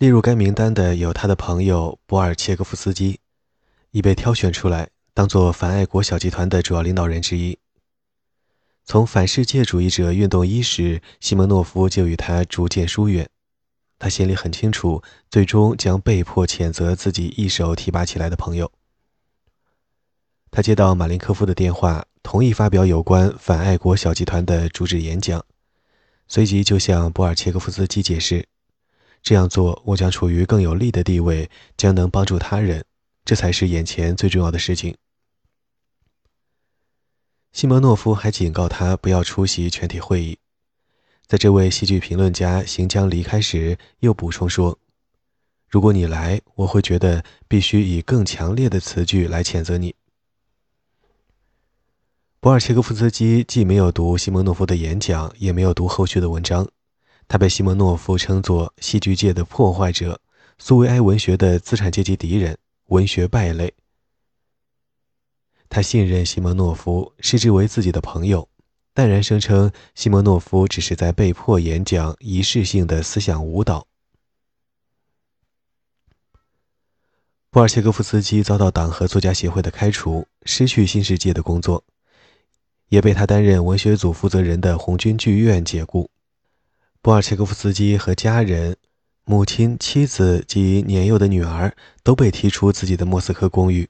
列入该名单的有他的朋友博尔切科夫斯基，已被挑选出来当做反爱国小集团的主要领导人之一。从反世界主义者运动伊始，西蒙诺夫就与他逐渐疏远。他心里很清楚，最终将被迫谴责自己一手提拔起来的朋友。他接到马林科夫的电话，同意发表有关反爱国小集团的主旨演讲，随即就向博尔切科夫斯基解释。这样做，我将处于更有利的地位，将能帮助他人，这才是眼前最重要的事情。西蒙诺夫还警告他不要出席全体会议。在这位戏剧评论家行将离开时，又补充说：“如果你来，我会觉得必须以更强烈的词句来谴责你。”博尔切科夫斯基既没有读西蒙诺夫的演讲，也没有读后续的文章。他被西蒙诺夫称作戏剧界的破坏者，苏维埃文学的资产阶级敌人，文学败类。他信任西蒙诺夫，视之为自己的朋友，淡然声称西蒙诺夫只是在被迫演讲仪式性的思想舞蹈。布尔切科夫斯基遭到党和作家协会的开除，失去新世界的工作，也被他担任文学组负责人的红军剧院解雇。波尔切科夫斯基和家人、母亲、妻子及年幼的女儿都被踢出自己的莫斯科公寓。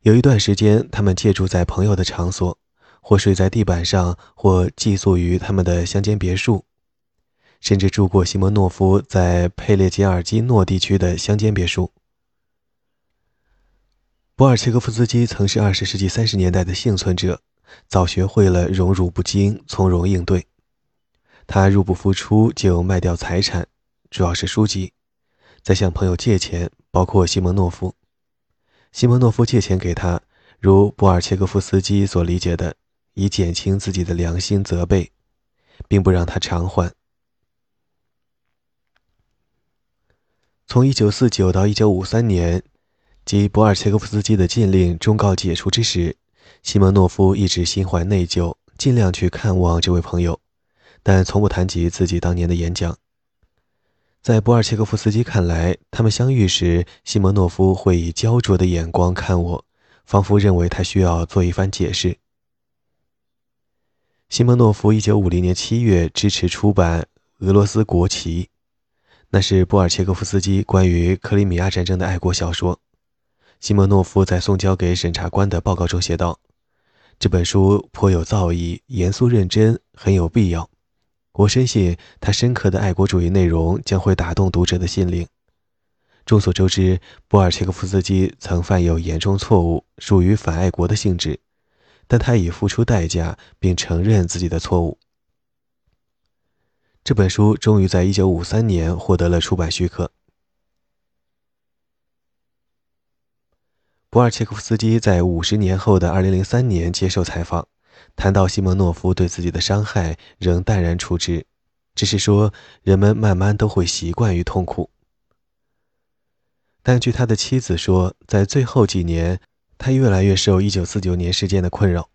有一段时间，他们借住在朋友的场所，或睡在地板上，或寄宿于他们的乡间别墅，甚至住过西蒙诺夫在佩列杰尔基诺地区的乡间别墅。波尔切科夫斯基曾是二十世纪三十年代的幸存者，早学会了荣辱不惊、从容应对。他入不敷出就卖掉财产，主要是书籍，再向朋友借钱，包括西蒙诺夫。西蒙诺夫借钱给他，如博尔切科夫斯基所理解的，以减轻自己的良心责备，并不让他偿还。从1949到1953年，即博尔切科夫斯基的禁令终告解除之时，西蒙诺夫一直心怀内疚，尽量去看望这位朋友。但从不谈及自己当年的演讲。在波尔切科夫斯基看来，他们相遇时，西蒙诺夫会以焦灼的眼光看我，仿佛认为他需要做一番解释。西蒙诺夫1950年7月支持出版《俄罗斯国旗》，那是波尔切科夫斯基关于克里米亚战争的爱国小说。西蒙诺夫在送交给审查官的报告中写道：“这本书颇有造诣，严肃认真，很有必要。”我深信，他深刻的爱国主义内容将会打动读者的心灵。众所周知，波尔切科夫斯基曾犯有严重错误，属于反爱国的性质，但他已付出代价，并承认自己的错误。这本书终于在1953年获得了出版许可。波尔切科夫斯基在五十年后的2003年接受采访。谈到西蒙诺夫对自己的伤害，仍淡然处之，只是说人们慢慢都会习惯于痛苦。但据他的妻子说，在最后几年，他越来越受1949年事件的困扰。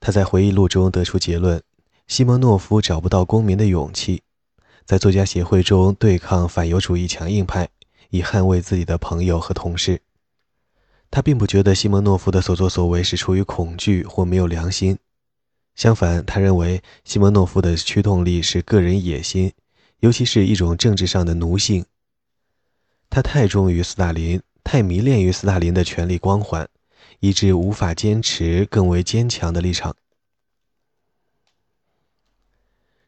他在回忆录中得出结论：西蒙诺夫找不到公民的勇气，在作家协会中对抗反犹主义强硬派，以捍卫自己的朋友和同事。他并不觉得西蒙诺夫的所作所为是出于恐惧或没有良心，相反，他认为西蒙诺夫的驱动力是个人野心，尤其是一种政治上的奴性。他太忠于斯大林，太迷恋于斯大林的权力光环，以致无法坚持更为坚强的立场。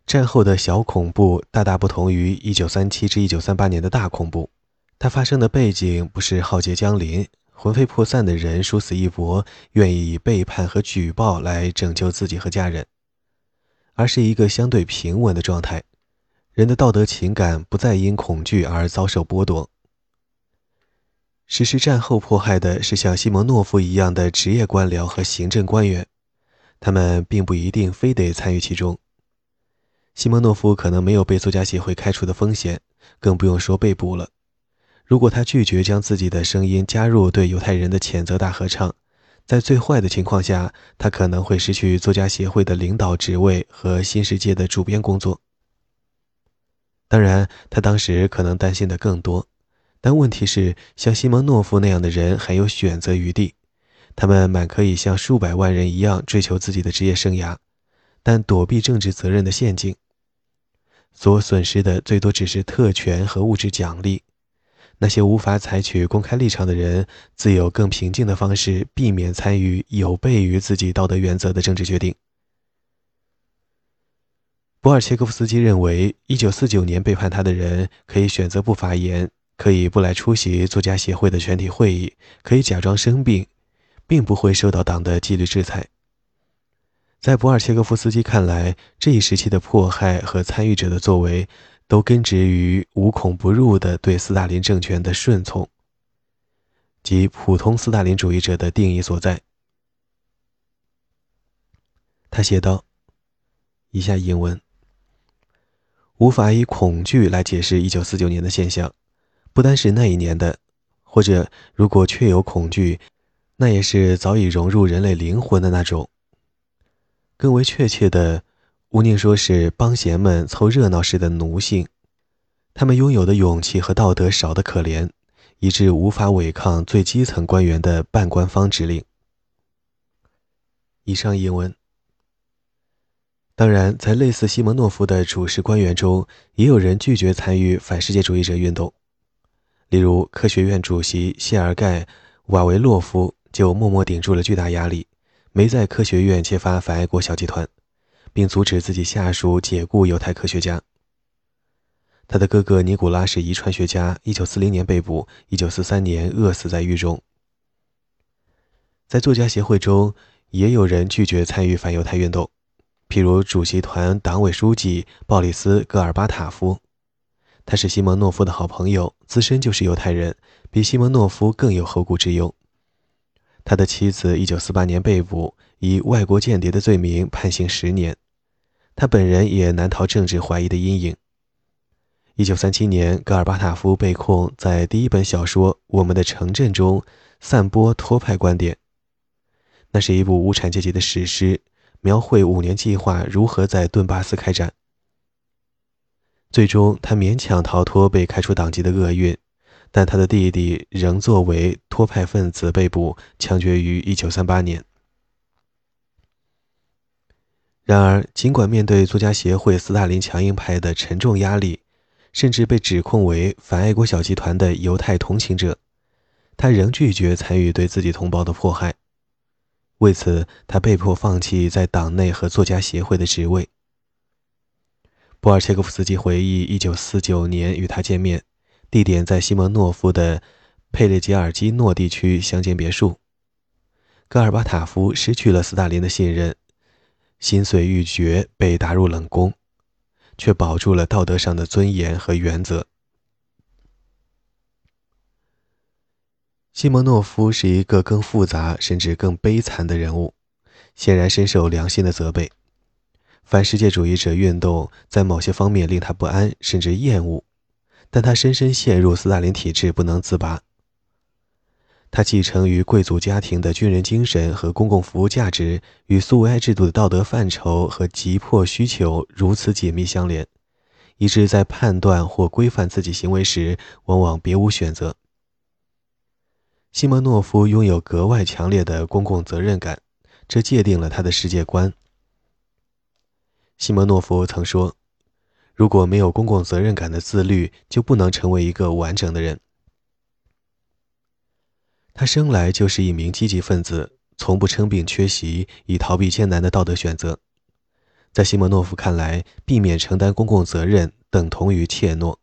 战后的小恐怖大大不同于1937至1938年的大恐怖，它发生的背景不是浩劫将临。魂飞魄散的人殊死一搏，愿意以背叛和举报来拯救自己和家人，而是一个相对平稳的状态。人的道德情感不再因恐惧而遭受剥夺。实施战后迫害的是像西蒙诺夫一样的职业官僚和行政官员，他们并不一定非得参与其中。西蒙诺夫可能没有被作家协会开除的风险，更不用说被捕了。如果他拒绝将自己的声音加入对犹太人的谴责大合唱，在最坏的情况下，他可能会失去作家协会的领导职位和新世界的主编工作。当然，他当时可能担心的更多，但问题是，像西蒙诺夫那样的人还有选择余地，他们满可以像数百万人一样追求自己的职业生涯，但躲避政治责任的陷阱。所损失的最多只是特权和物质奖励。那些无法采取公开立场的人，自有更平静的方式避免参与有悖于自己道德原则的政治决定。博尔切科夫斯基认为，1949年背叛他的人可以选择不发言，可以不来出席作家协会的全体会议，可以假装生病，并不会受到党的纪律制裁。在博尔切科夫斯基看来，这一时期的迫害和参与者的作为，都根植于无孔不入的对斯大林政权的顺从，及普通斯大林主义者的定义所在。他写道：“以下引文：无法以恐惧来解释1949年的现象，不单是那一年的，或者如果确有恐惧，那也是早已融入人类灵魂的那种。”更为确切的，毋宁说是帮闲们凑热闹时的奴性，他们拥有的勇气和道德少得可怜，以致无法违抗最基层官员的半官方指令。以上译文。当然，在类似西蒙诺夫的主事官员中，也有人拒绝参与反世界主义者运动，例如科学院主席谢尔盖·瓦维洛夫就默默顶住了巨大压力。没在科学院揭发反爱国小集团，并阻止自己下属解雇犹太科学家。他的哥哥尼古拉是遗传学家，1940年被捕，1943年饿死在狱中。在作家协会中，也有人拒绝参与反犹太运动，譬如主席团党委书记鲍里斯·戈尔巴塔夫，他是西蒙诺夫的好朋友，自身就是犹太人，比西蒙诺夫更有后顾之忧。他的妻子1948年被捕，以外国间谍的罪名判刑十年。他本人也难逃政治怀疑的阴影。1937年，戈尔巴塔夫被控在第一本小说《我们的城镇》中散播托派观点。那是一部无产阶级的史诗，描绘五年计划如何在顿巴斯开展。最终，他勉强逃脱被开除党籍的厄运。但他的弟弟仍作为托派分子被捕、枪决于1938年。然而，尽管面对作家协会斯大林强硬派的沉重压力，甚至被指控为反爱国小集团的犹太同情者，他仍拒绝参与对自己同胞的迫害。为此，他被迫放弃在党内和作家协会的职位。波尔切科夫斯基回忆1949年与他见面。地点在西蒙诺夫的佩列杰尔基诺地区乡间别墅。戈尔巴塔夫失去了斯大林的信任，心碎欲绝，被打入冷宫，却保住了道德上的尊严和原则。西蒙诺夫是一个更复杂甚至更悲惨的人物，显然深受良心的责备。反世界主义者运动在某些方面令他不安，甚至厌恶。但他深深陷入斯大林体制不能自拔。他继承于贵族家庭的军人精神和公共服务价值，与苏维埃制度的道德范畴和急迫需求如此紧密相连，以致在判断或规范自己行为时，往往别无选择。西蒙诺夫拥有格外强烈的公共责任感，这界定了他的世界观。西蒙诺夫曾说。如果没有公共责任感的自律，就不能成为一个完整的人。他生来就是一名积极分子，从不称病缺席，以逃避艰难的道德选择。在西蒙诺夫看来，避免承担公共责任等同于怯懦。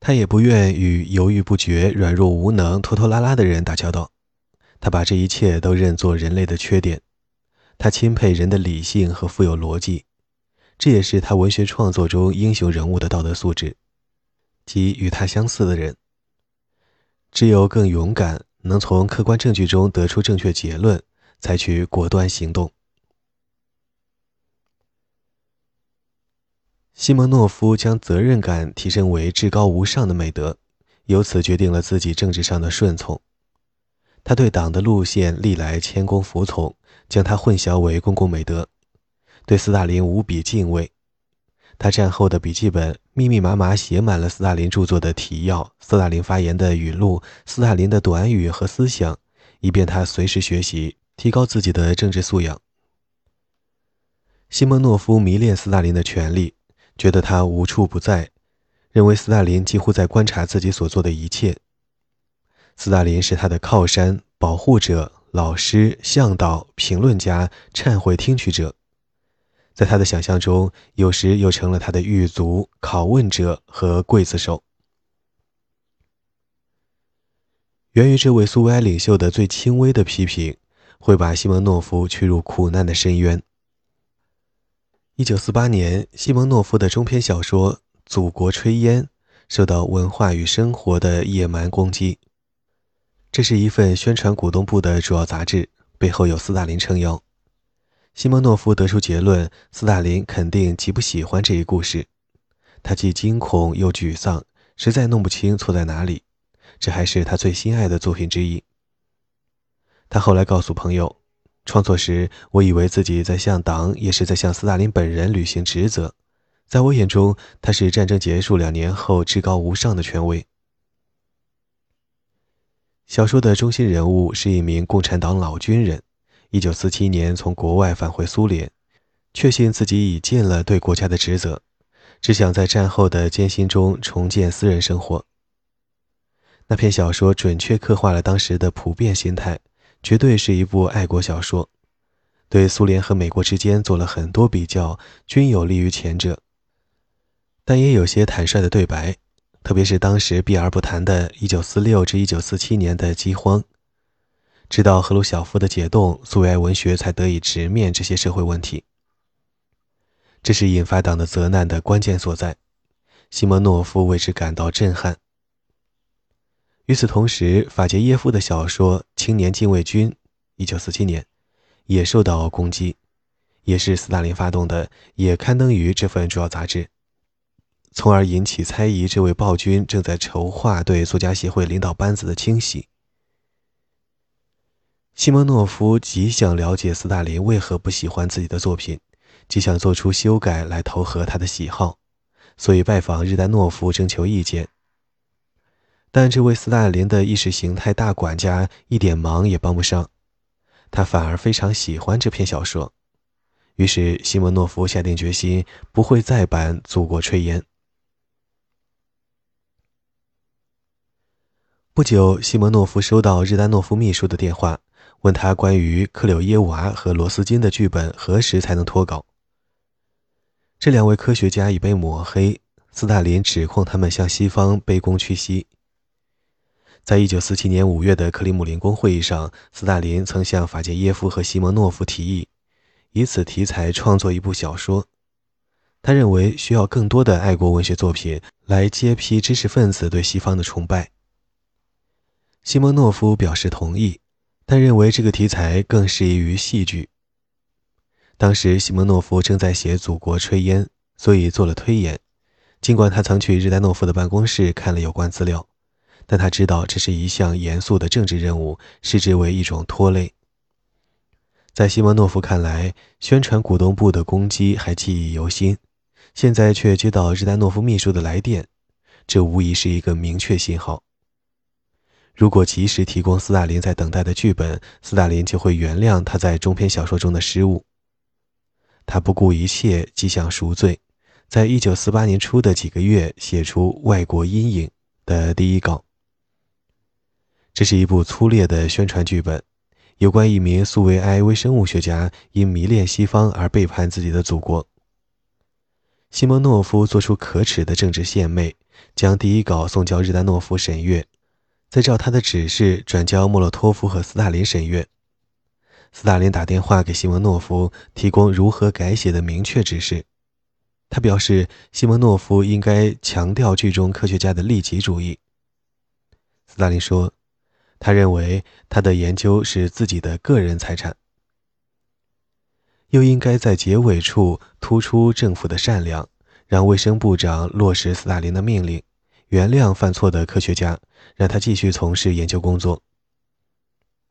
他也不愿与犹豫不决、软弱无能、拖拖拉拉的人打交道。他把这一切都认作人类的缺点。他钦佩人的理性和富有逻辑。这也是他文学创作中英雄人物的道德素质，即与他相似的人。只有更勇敢，能从客观证据中得出正确结论，采取果断行动。西蒙诺夫将责任感提升为至高无上的美德，由此决定了自己政治上的顺从。他对党的路线历来谦恭服从，将它混淆为公共美德。对斯大林无比敬畏，他战后的笔记本密密麻麻写满了斯大林著作的提要、斯大林发言的语录、斯大林的短语和思想，以便他随时学习，提高自己的政治素养。西蒙诺夫迷恋斯大林的权力，觉得他无处不在，认为斯大林几乎在观察自己所做的一切。斯大林是他的靠山、保护者、老师、向导、评论家、忏悔听取者。在他的想象中，有时又成了他的狱卒、拷问者和刽子手。源于这位苏维埃领袖的最轻微的批评，会把西蒙诺夫驱入苦难的深渊。一九四八年，西蒙诺夫的中篇小说《祖国炊烟》受到《文化与生活》的野蛮攻击。这是一份宣传股东部的主要杂志，背后有斯大林撑腰。西蒙诺夫得出结论：斯大林肯定极不喜欢这一故事，他既惊恐又沮丧，实在弄不清错在哪里。这还是他最心爱的作品之一。他后来告诉朋友，创作时我以为自己在向党，也是在向斯大林本人履行职责。在我眼中，他是战争结束两年后至高无上的权威。小说的中心人物是一名共产党老军人。一九四七年从国外返回苏联，确信自己已尽了对国家的职责，只想在战后的艰辛中重建私人生活。那篇小说准确刻画了当时的普遍心态，绝对是一部爱国小说，对苏联和美国之间做了很多比较，均有利于前者，但也有些坦率的对白，特别是当时避而不谈的1946至1947年的饥荒。直到赫鲁晓夫的解冻，苏维埃文学才得以直面这些社会问题。这是引发党的责难的关键所在。西蒙诺夫为之感到震撼。与此同时，法杰耶夫的小说《青年禁卫军》（1947 年）也受到攻击，也是斯大林发动的，也刊登于这份主要杂志，从而引起猜疑：这位暴君正在筹划对作家协会领导班子的清洗。西蒙诺夫极想了解斯大林为何不喜欢自己的作品，极想做出修改来投合他的喜好，所以拜访日丹诺夫征求意见。但这位斯大林的意识形态大管家一点忙也帮不上，他反而非常喜欢这篇小说。于是西蒙诺夫下定决心不会再版《祖国炊烟》。不久，西蒙诺夫收到日丹诺夫秘书的电话。问他关于克柳耶娃和罗斯金的剧本何时才能脱稿？这两位科学家已被抹黑，斯大林指控他们向西方卑躬屈膝。在一九四七年五月的克里姆林宫会议上，斯大林曾向法捷耶夫和西蒙诺夫提议，以此题材创作一部小说。他认为需要更多的爱国文学作品来揭批知识分子对西方的崇拜。西蒙诺夫表示同意。但认为这个题材更适宜于戏剧。当时西蒙诺夫正在写《祖国炊烟》，所以做了推演。尽管他曾去日丹诺夫的办公室看了有关资料，但他知道这是一项严肃的政治任务，视之为一种拖累。在西蒙诺夫看来，宣传股东部的攻击还记忆犹新，现在却接到日丹诺夫秘书的来电，这无疑是一个明确信号。如果及时提供斯大林在等待的剧本，斯大林就会原谅他在中篇小说中的失误。他不顾一切，即想赎罪，在一九四八年初的几个月写出《外国阴影》的第一稿。这是一部粗劣的宣传剧本，有关一名苏维埃微生物学家因迷恋西方而背叛自己的祖国。西蒙诺夫做出可耻的政治献媚，将第一稿送交日丹诺夫审阅。再照他的指示转交莫洛托夫和斯大林审阅。斯大林打电话给西蒙诺夫，提供如何改写的明确指示。他表示，西蒙诺夫应该强调剧中科学家的利己主义。斯大林说，他认为他的研究是自己的个人财产。又应该在结尾处突出政府的善良，让卫生部长落实斯大林的命令。原谅犯错的科学家，让他继续从事研究工作。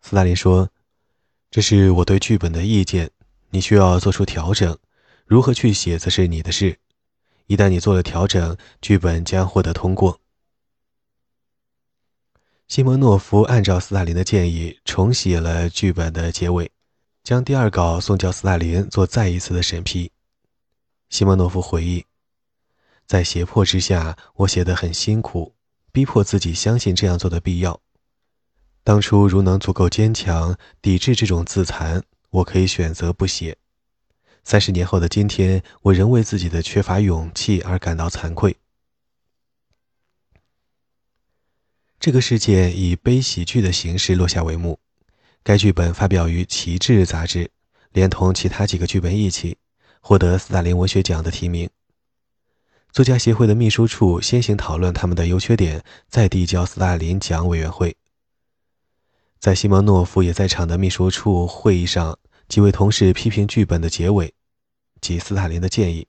斯大林说：“这是我对剧本的意见，你需要做出调整。如何去写则是你的事。一旦你做了调整，剧本将获得通过。西蒙诺夫按照斯大林的建议重写了剧本的结尾，将第二稿送交斯大林做再一次的审批。西蒙诺夫回忆，在胁迫之下，我写得很辛苦，逼迫自己相信这样做的必要。当初如能足够坚强，抵制这种自残，我可以选择不写。三十年后的今天，我仍为自己的缺乏勇气而感到惭愧。这个事件以悲喜剧的形式落下帷幕。该剧本发表于《旗帜》杂志，连同其他几个剧本一起。获得斯大林文学奖的提名。作家协会的秘书处先行讨论他们的优缺点，再递交斯大林奖委员会。在西蒙诺夫也在场的秘书处会议上，几位同事批评剧本的结尾，及斯大林的建议，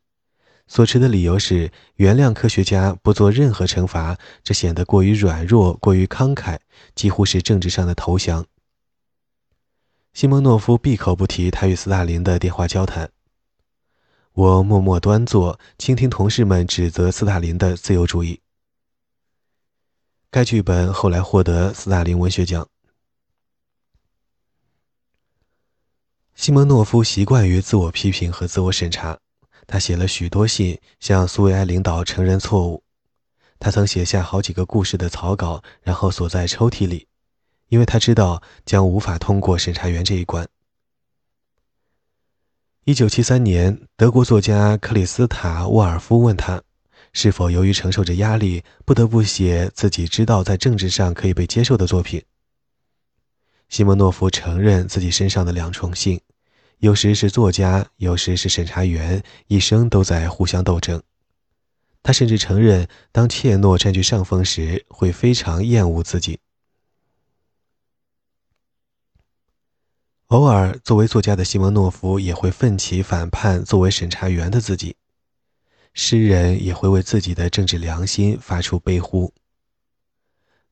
所持的理由是原谅科学家不做任何惩罚，这显得过于软弱，过于慷慨，几乎是政治上的投降。西蒙诺夫闭口不提他与斯大林的电话交谈。我默默端坐，倾听同事们指责斯大林的自由主义。该剧本后来获得斯大林文学奖。西蒙诺夫习惯于自我批评和自我审查，他写了许多信向苏维埃领导承认错误。他曾写下好几个故事的草稿，然后锁在抽屉里，因为他知道将无法通过审查员这一关。一九七三年，德国作家克里斯塔·沃尔夫问他，是否由于承受着压力，不得不写自己知道在政治上可以被接受的作品。西蒙诺夫承认自己身上的两重性，有时是作家，有时是审查员，一生都在互相斗争。他甚至承认，当怯懦占据上风时，会非常厌恶自己。偶尔，作为作家的西蒙诺夫也会奋起反叛作为审查员的自己。诗人也会为自己的政治良心发出悲呼。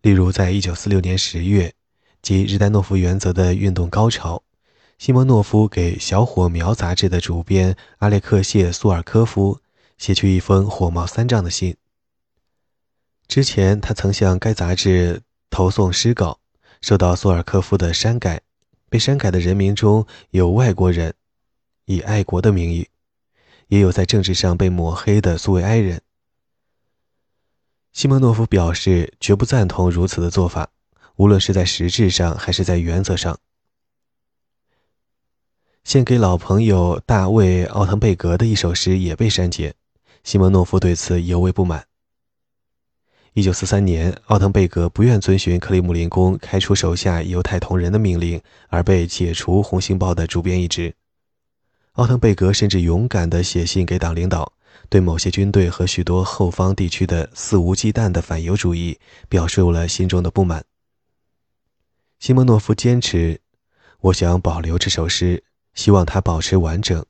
例如，在一九四六年十月，即日丹诺夫原则的运动高潮，西蒙诺夫给《小火苗》杂志的主编阿列克谢·苏尔科夫写去一封火冒三丈的信。之前，他曾向该杂志投送诗稿，受到苏尔科夫的删改。被删改的人名中有外国人，以爱国的名义，也有在政治上被抹黑的苏维埃人。西蒙诺夫表示绝不赞同如此的做法，无论是在实质上还是在原则上。献给老朋友大卫·奥滕贝格的一首诗也被删节，西蒙诺夫对此尤为不满。一九四三年，奥滕贝格不愿遵循克里姆林宫开除手下犹太同仁的命令，而被解除《红星报》的主编一职。奥滕贝格甚至勇敢地写信给党领导，对某些军队和许多后方地区的肆无忌惮的反犹主义表述了心中的不满。西蒙诺夫坚持：“我想保留这首诗，希望它保持完整。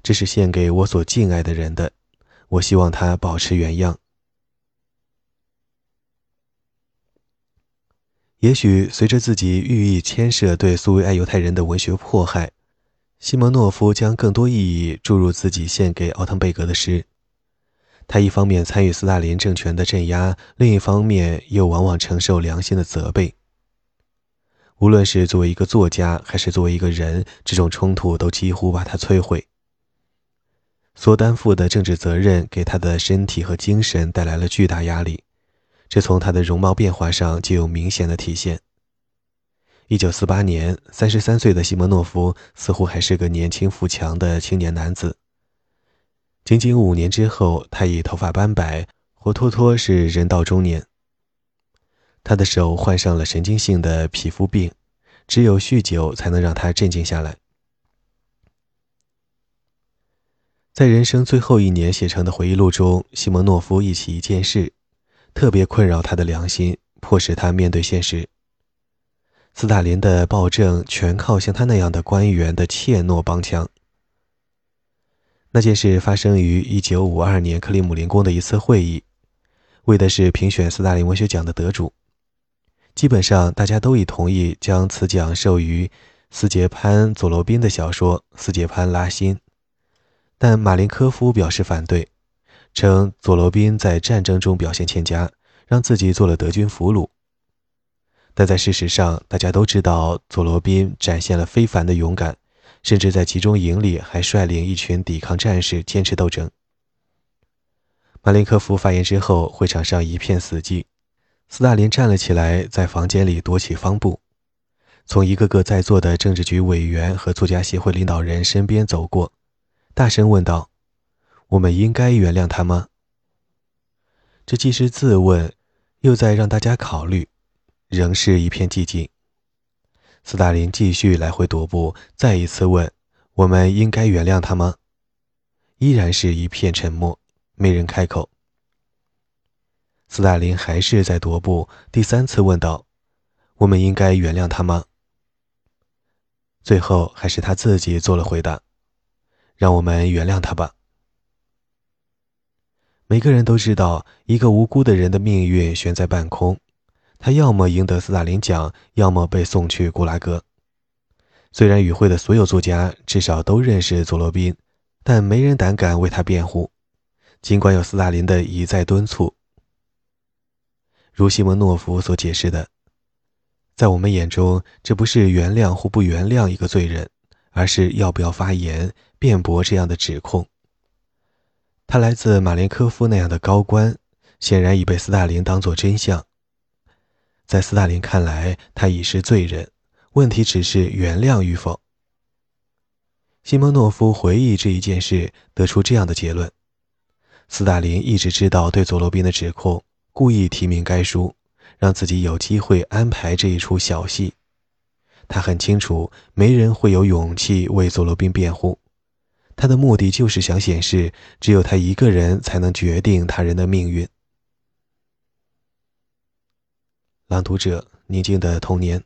这是献给我所敬爱的人的，我希望它保持原样。”也许随着自己寓意牵涉对苏维埃犹太人的文学迫害，西蒙诺夫将更多意义注入自己献给奥滕贝格的诗。他一方面参与斯大林政权的镇压，另一方面又往往承受良心的责备。无论是作为一个作家，还是作为一个人，这种冲突都几乎把他摧毁。所担负的政治责任给他的身体和精神带来了巨大压力。这从他的容貌变化上就有明显的体现。一九四八年，三十三岁的西蒙诺夫似乎还是个年轻富强的青年男子。仅仅五年之后，他已头发斑白，活脱脱是人到中年。他的手患上了神经性的皮肤病，只有酗酒才能让他镇静下来。在人生最后一年写成的回忆录中，西蒙诺夫忆起一件事。特别困扰他的良心，迫使他面对现实。斯大林的暴政全靠像他那样的官员的怯懦帮腔。那件事发生于1952年克里姆林宫的一次会议，为的是评选斯大林文学奖的得主。基本上大家都已同意将此奖授予斯捷潘·佐罗宾的小说《斯捷潘·拉辛》，但马林科夫表示反对。称佐罗宾在战争中表现欠佳，让自己做了德军俘虏。但在事实上，大家都知道佐罗宾展现了非凡的勇敢，甚至在集中营里还率领一群抵抗战士坚持斗争。马林科夫发言之后，会场上一片死寂。斯大林站了起来，在房间里踱起方步，从一个个在座的政治局委员和作家协会领导人身边走过，大声问道：“我们应该原谅他吗？”这既是自问，又在让大家考虑。仍是一片寂静。斯大林继续来回踱步，再一次问：“我们应该原谅他吗？”依然是一片沉默，没人开口。斯大林还是在踱步，第三次问道：“我们应该原谅他吗？”最后还是他自己做了回答：“让我们原谅他吧。”每个人都知道，一个无辜的人的命运悬在半空。他要么赢得斯大林奖，要么被送去古拉格。虽然与会的所有作家至少都认识佐罗宾，但没人胆敢为他辩护，尽管有斯大林的一再敦促。如西蒙诺夫所解释的，在我们眼中，这不是原谅或不原谅一个罪人，而是要不要发言辩驳这样的指控。他来自马连科夫那样的高官，显然已被斯大林当作真相。在斯大林看来，他已是罪人，问题只是原谅与否。西蒙诺夫回忆这一件事，得出这样的结论：斯大林一直知道对佐罗宾的指控，故意提名该书，让自己有机会安排这一出小戏。他很清楚，没人会有勇气为佐罗宾辩护。他的目的就是想显示，只有他一个人才能决定他人的命运。朗读者：宁静的童年。